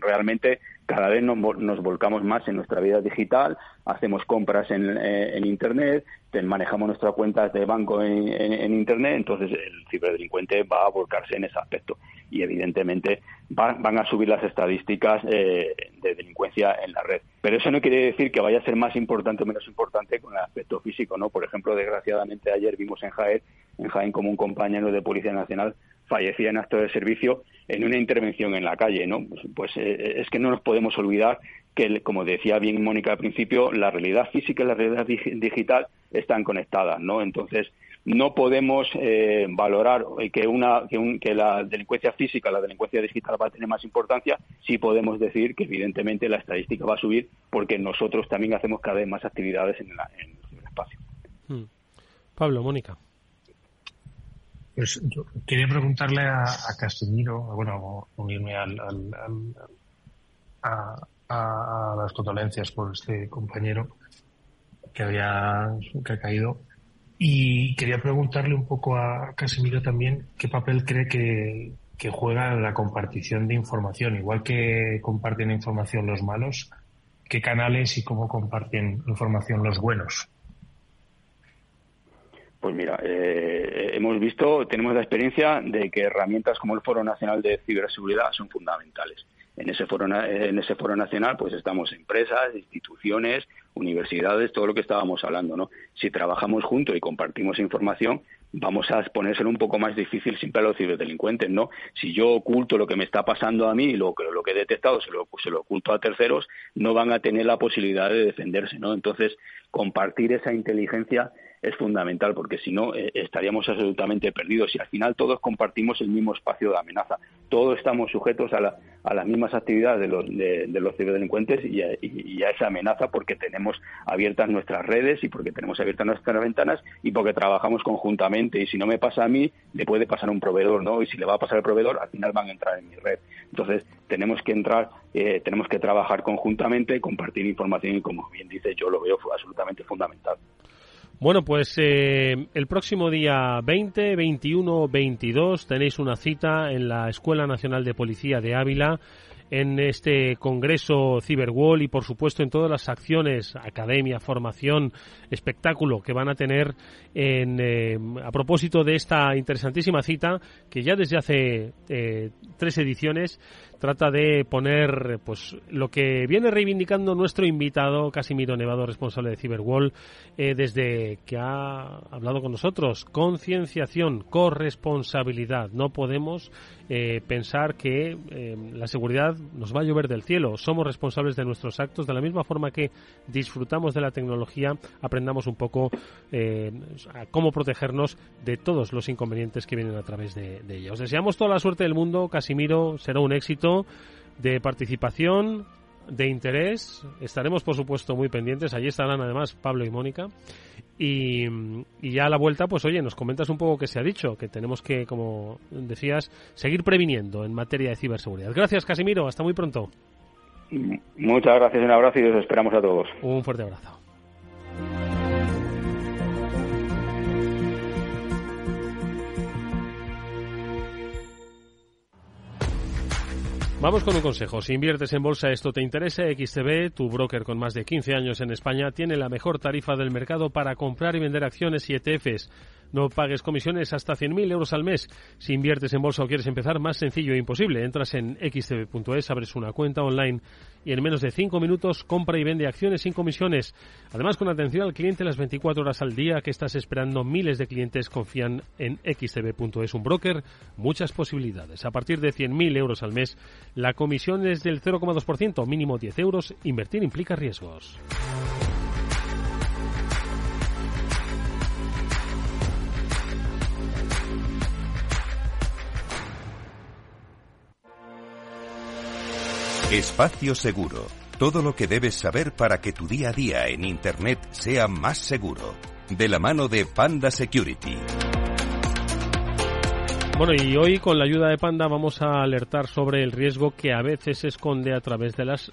realmente cada vez nos, volcamos más en nuestra vida digital, hacemos compras en, eh, Internet, manejamos nuestras cuentas de banco en, Internet, entonces el ciberdelincuente va a volcarse en ese aspecto y evidentemente van a subir las estadísticas eh, de delincuencia en la red. Pero eso no quiere decir que vaya a ser más importante o menos importante con el aspecto físico, ¿no? Por ejemplo, desgraciadamente ayer vimos en Jaén, en Jaén como un compañero de Policía Nacional fallecía en acto de servicio en una intervención en la calle, ¿no? Pues, eh, es que no nos podemos olvidar que, como decía bien Mónica al principio, la realidad física y la realidad digital están conectadas, ¿no? Entonces, no podemos eh, valorar que, una, que, la delincuencia física, la delincuencia digital va a tener más importancia, sí podemos decir que evidentemente la estadística va a subir porque nosotros también hacemos cada vez más actividades en, el espacio.
Hmm. Pablo, Mónica.
Pues yo quería preguntarle a, Casimiro, bueno, unirme al, a, las condolencias por este compañero que había que ha caído. Y quería preguntarle un poco a Casimiro también qué papel cree que, que juega la compartición de información. Igual que comparten información los malos, ¿qué canales y cómo comparten información los buenos?
Pues mira, eh, hemos visto, tenemos la experiencia de que herramientas como el Foro Nacional de Ciberseguridad son fundamentales. En ese foro, en ese foro nacional, pues estamos empresas, instituciones, universidades, todo lo que estábamos hablando, ¿no? Si trabajamos juntos y compartimos información, vamos a ponérselo un poco más difícil siempre a los ciberdelincuentes, ¿no? Si yo oculto lo que me está pasando a mí y lo, lo que he detectado se lo, se lo oculto a terceros, no van a tener la posibilidad de defenderse, ¿no? Entonces, compartir esa inteligencia es fundamental porque si no eh, estaríamos absolutamente perdidos y al final todos compartimos el mismo espacio de amenaza. Todos estamos sujetos a, las mismas actividades de los, de, los ciberdelincuentes y a, esa amenaza porque tenemos abiertas nuestras redes y porque tenemos abiertas nuestras ventanas y porque trabajamos conjuntamente y si no me pasa a mí le puede pasar a un proveedor, ¿no? Y si le va a pasar al proveedor al final van a entrar en mi red. Entonces tenemos que entrar, eh, tenemos que trabajar conjuntamente, compartir información y como bien dice yo lo veo absolutamente fundamental.
Bueno, pues eh, el próximo día 20, 21, 22 tenéis una cita en la Escuela Nacional de Policía de Ávila en este Congreso Cyberwall y, por supuesto, en todas las acciones, academia, formación, espectáculo que van a tener en, eh, a propósito de esta interesantísima cita que ya desde hace eh, tres ediciones trata de poner pues lo que viene reivindicando nuestro invitado Casimiro Nevado, responsable de Cyberwall, eh, desde que ha hablado con nosotros. Concienciación, corresponsabilidad. No podemos eh, pensar que eh, la seguridad nos va a llover del cielo. Somos responsables de nuestros actos. De la misma forma que disfrutamos de la tecnología, aprendamos un poco cómo protegernos de todos los inconvenientes que vienen a través de ella. Os deseamos toda la suerte del mundo. Casimiro será un éxito de participación de interés. Estaremos, por supuesto, muy pendientes. Allí estarán además Pablo y Mónica. Y, y, ya a la vuelta, pues oye, nos comentas un poco qué se ha dicho, que tenemos que, como decías, seguir previniendo en materia de ciberseguridad. Gracias, Casimiro. Hasta muy pronto.
Muchas gracias, un abrazo y os esperamos a todos.
Un fuerte abrazo. Vamos con un consejo. Si inviertes en bolsa, esto te interesa. XTB, tu broker con más de 15 años en España, tiene la mejor tarifa del mercado para comprar y vender acciones y ETFs. No pagues comisiones hasta 100.000 euros al mes. Si inviertes en bolsa o quieres empezar, más sencillo e imposible. Entras en xtb.es, abres una cuenta online y en menos de 5 minutos compra y vende acciones sin comisiones. Además, con atención al cliente las 24 horas al día que estás esperando, miles de clientes confían en xtb.es, un broker, muchas posibilidades. A partir de 100.000 euros al mes, la comisión es del 0,2%, mínimo 10 euros. Invertir implica riesgos.
Espacio Seguro. Todo lo que debes saber para que tu día a día en Internet sea más seguro. De la mano de Panda Security.
Bueno, y hoy con la ayuda de Panda vamos a alertar sobre el riesgo que a veces se esconde a través de las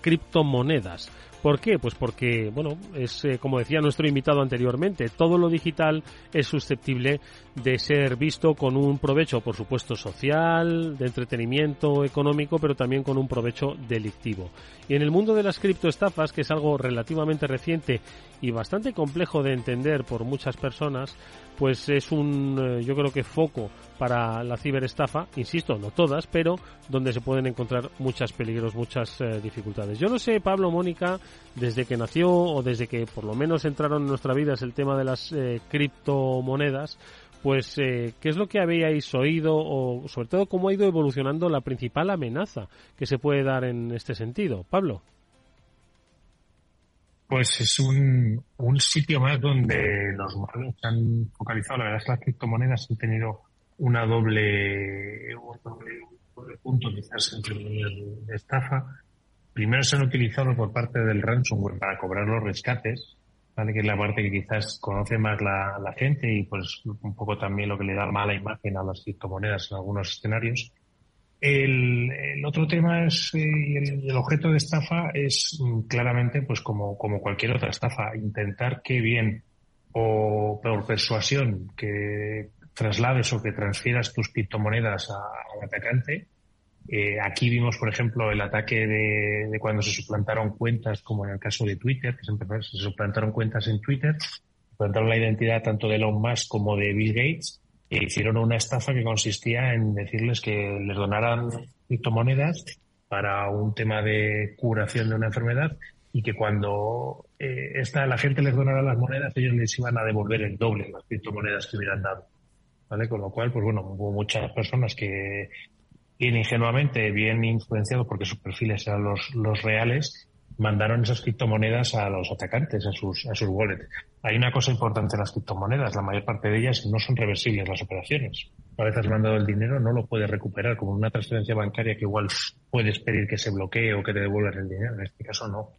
criptomonedas. ¿Por qué? Pues porque, bueno, es eh, como decía nuestro invitado anteriormente, todo lo digital es susceptible de ser visto con un provecho, por supuesto, social, de entretenimiento económico, pero también con un provecho delictivo. Y en el mundo de las criptoestafas, que es algo relativamente reciente y bastante complejo de entender por muchas personas, pues es un, eh, yo creo que foco para la ciberestafa, insisto, no todas, pero donde se pueden encontrar muchos peligros, muchas eh, dificultades. Yo no sé, Pablo, Mónica, desde que nació o desde que por lo menos entraron en nuestra vida es el tema de las eh, criptomonedas, pues qué es lo que habíais oído o sobre todo cómo ha ido evolucionando la principal amenaza que se puede dar en este sentido. Pablo.
Pues es un, un sitio más donde los modelos se han focalizado. La verdad es que las criptomonedas han tenido una doble, un doble, punto quizás en de estafa. Primero se han utilizado por parte del ransomware para cobrar los rescates, ¿vale? que es la parte que quizás conoce más la, la gente y pues un poco también lo que le da mala imagen a las criptomonedas en algunos escenarios. El, el, otro tema es, eh, el, el, objeto de estafa es mm, claramente, pues como, como cualquier otra estafa, intentar que bien o por persuasión que traslades o que transfieras tus criptomonedas al atacante. Eh, aquí vimos, por ejemplo, el ataque de, de, cuando se suplantaron cuentas, como en el caso de Twitter, que se, se suplantaron cuentas en Twitter, suplantaron la identidad tanto de Elon Musk como de Bill Gates e hicieron una estafa que consistía en decirles que les donaran criptomonedas para un tema de curación de una enfermedad y que cuando eh, esta, la gente les donara las monedas, ellos les iban a devolver el doble las criptomonedas que hubieran dado. ¿Vale? Con lo cual, pues bueno, hubo muchas personas que, bien ingenuamente, bien influenciados porque sus perfiles eran los, los reales, mandaron esas criptomonedas a los atacantes, a sus, a sus wallets. Hay una cosa importante en las criptomonedas, la mayor parte de ellas no son reversibles las operaciones. Una vez has mandado el dinero, no lo puedes recuperar, como una transferencia bancaria que igual puedes pedir que se bloquee o que te devuelvan el dinero, en este caso no.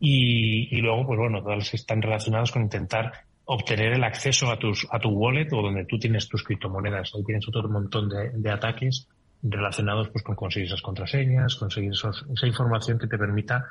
Y, y luego, pues bueno, todas están relacionadas con intentar obtener el acceso a, tus, a tu wallet o donde tú tienes tus criptomonedas. Ahí tienes otro montón de, ataques relacionados pues con conseguir esas contraseñas, conseguir esa información que te permita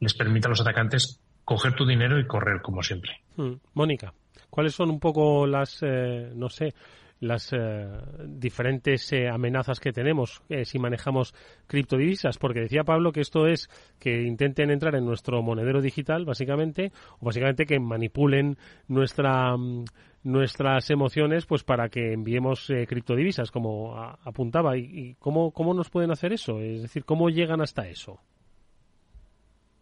les permite a los atacantes coger tu dinero y correr como siempre.
Hmm. Mónica, ¿cuáles son un poco las, eh, no sé, las eh, diferentes eh, amenazas que tenemos eh, si manejamos criptodivisas? Porque decía Pablo que esto es que intenten entrar en nuestro monedero digital, básicamente, o básicamente que manipulen nuestra mm, nuestras emociones pues para que enviemos eh, criptodivisas como apuntaba y, y cómo, cómo nos pueden hacer eso es decir cómo llegan hasta eso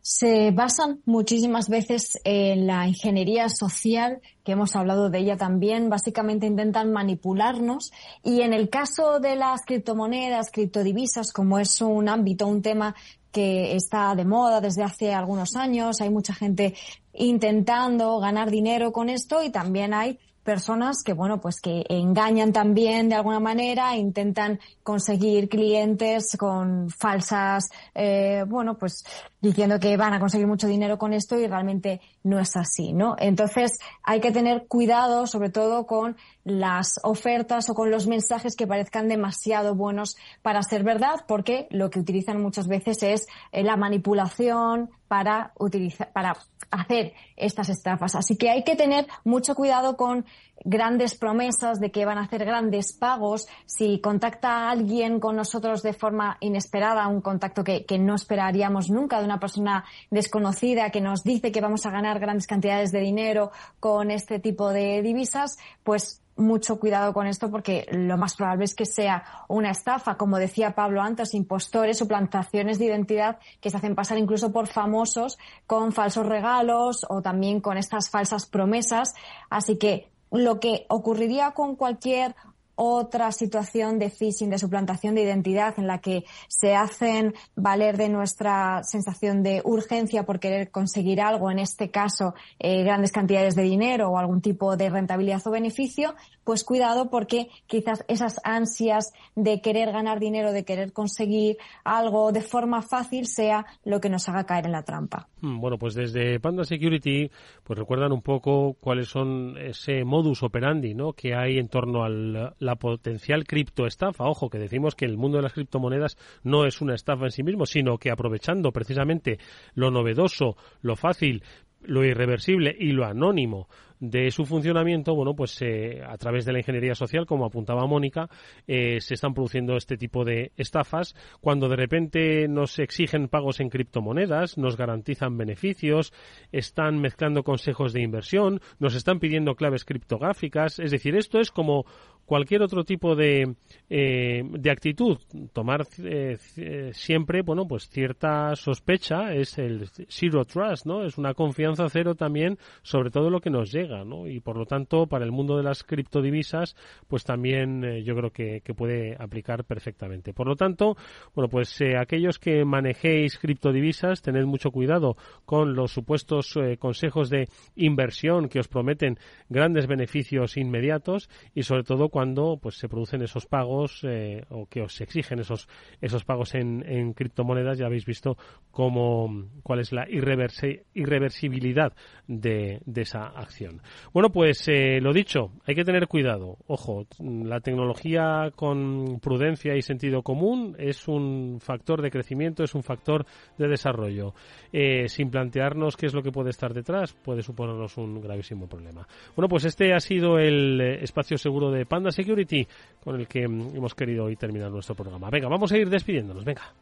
se basan muchísimas veces en la ingeniería social, que hemos hablado de ella también. Básicamente intentan manipularnos y en el caso de las criptomonedas, criptodivisas, como es un ámbito, un tema que está de moda desde hace algunos años, hay mucha gente intentando ganar dinero con esto y también hay personas que, bueno, pues que engañan también de alguna manera, intentan conseguir clientes con falsas, eh, bueno, pues diciendo que van a conseguir mucho dinero con esto y realmente no es así, ¿no? Entonces hay que tener cuidado, sobre todo con las ofertas o con los mensajes que parezcan demasiado buenos para ser verdad, porque lo que utilizan muchas veces es eh, la manipulación para utilizar, para hacer estas estafas. Así que hay que tener mucho cuidado con grandes promesas de que van a hacer grandes pagos. Si contacta alguien con nosotros de forma inesperada, un contacto que, no esperaríamos nunca de una persona desconocida que nos dice que vamos a ganar grandes cantidades de dinero con este tipo de divisas, pues mucho cuidado con esto porque lo más probable es que sea una estafa, como decía Pablo antes, impostores, suplantaciones de identidad que se hacen pasar incluso por famosos con falsos regalos o también con estas falsas promesas. Así que lo que ocurriría con cualquier otra situación de phishing, de suplantación de identidad, en la que se hacen valer de nuestra sensación de urgencia por querer conseguir algo, en este caso eh, grandes cantidades de dinero o algún tipo de rentabilidad o beneficio, pues cuidado porque quizás esas ansias de querer ganar dinero, de querer conseguir algo de forma fácil sea lo que nos haga caer en la trampa.
Hmm, bueno, pues desde Panda Security, pues recuerdan un poco cuáles son ese modus operandi, ¿no? Que hay en torno a la potencial criptoestafa. Ojo, que decimos que el mundo de las criptomonedas no es una estafa en sí mismo, sino que aprovechando precisamente lo novedoso, lo fácil, lo irreversible y lo anónimo de su funcionamiento, bueno, pues eh, a través de la ingeniería social, como apuntaba Mónica, eh, se están produciendo este tipo de estafas cuando de repente nos exigen pagos en criptomonedas, nos garantizan beneficios, están mezclando consejos de inversión, nos están pidiendo claves criptográficas, es decir, esto es como cualquier otro tipo de, eh, de actitud, tomar eh, eh, siempre, bueno, pues cierta sospecha es el zero trust, ¿no? Es una confianza cero también sobre todo lo que nos llega, ¿no? Y por lo tanto, para el mundo de las criptodivisas, pues también yo creo que, que, puede aplicar perfectamente. Por lo tanto, bueno, pues aquellos que manejéis criptodivisas, tened mucho cuidado con los supuestos consejos de inversión que os prometen grandes beneficios inmediatos y sobre todo cuando pues se producen esos pagos eh, o que os exigen esos esos pagos en, criptomonedas. Ya habéis visto cómo cuál es la irreversibilidad de, de, esa acción. Bueno pues eh, lo dicho hay que tener cuidado. Ojo la tecnología con prudencia y sentido común es un factor de crecimiento es un factor de desarrollo. Eh, sin plantearnos qué es lo que puede estar detrás puede suponernos un gravísimo problema. Bueno pues este ha sido el espacio seguro de Panda Security con el que hemos querido hoy terminar nuestro programa. Venga, vamos a ir despidiéndonos, venga.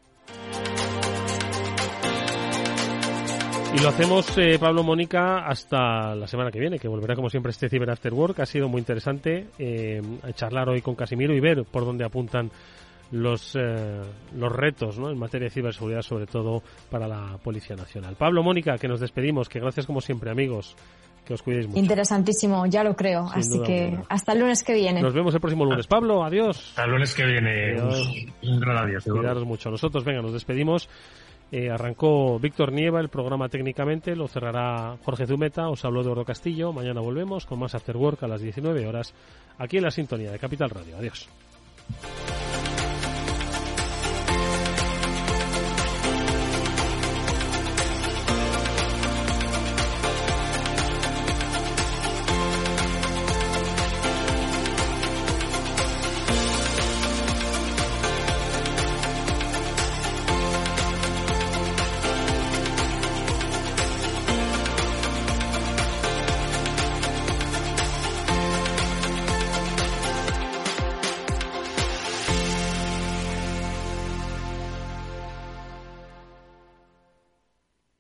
Y lo hacemos, eh, Pablo Mónica, hasta la semana que viene, que volverá como siempre este Cyber After Work. Ha sido muy interesante eh, charlar hoy con Casimiro y ver por dónde apuntan los, eh, los retos ¿no? en materia de ciberseguridad, sobre todo para la Policía Nacional. Pablo, Mónica, que nos despedimos, que gracias como siempre, amigos. Que os cuidéis mucho.
Interesantísimo, ya lo creo. Así que hasta el lunes que viene.
Nos vemos el próximo lunes. Pablo, adiós.
Hasta el lunes que viene. Un gran adiós.
Cuidaros mucho. Nosotros, venga, nos despedimos. Eh, arrancó Víctor Nieva el programa técnicamente, lo cerrará Jorge Zumeta, os habló de Oro Castillo. Mañana volvemos con más After Work a las 19 horas aquí en la sintonía de Capital Radio. Adiós.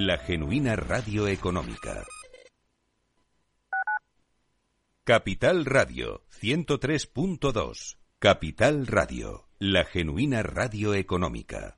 la genuina radio económica. Capital Radio 103.2. Capital Radio, la genuina radio económica.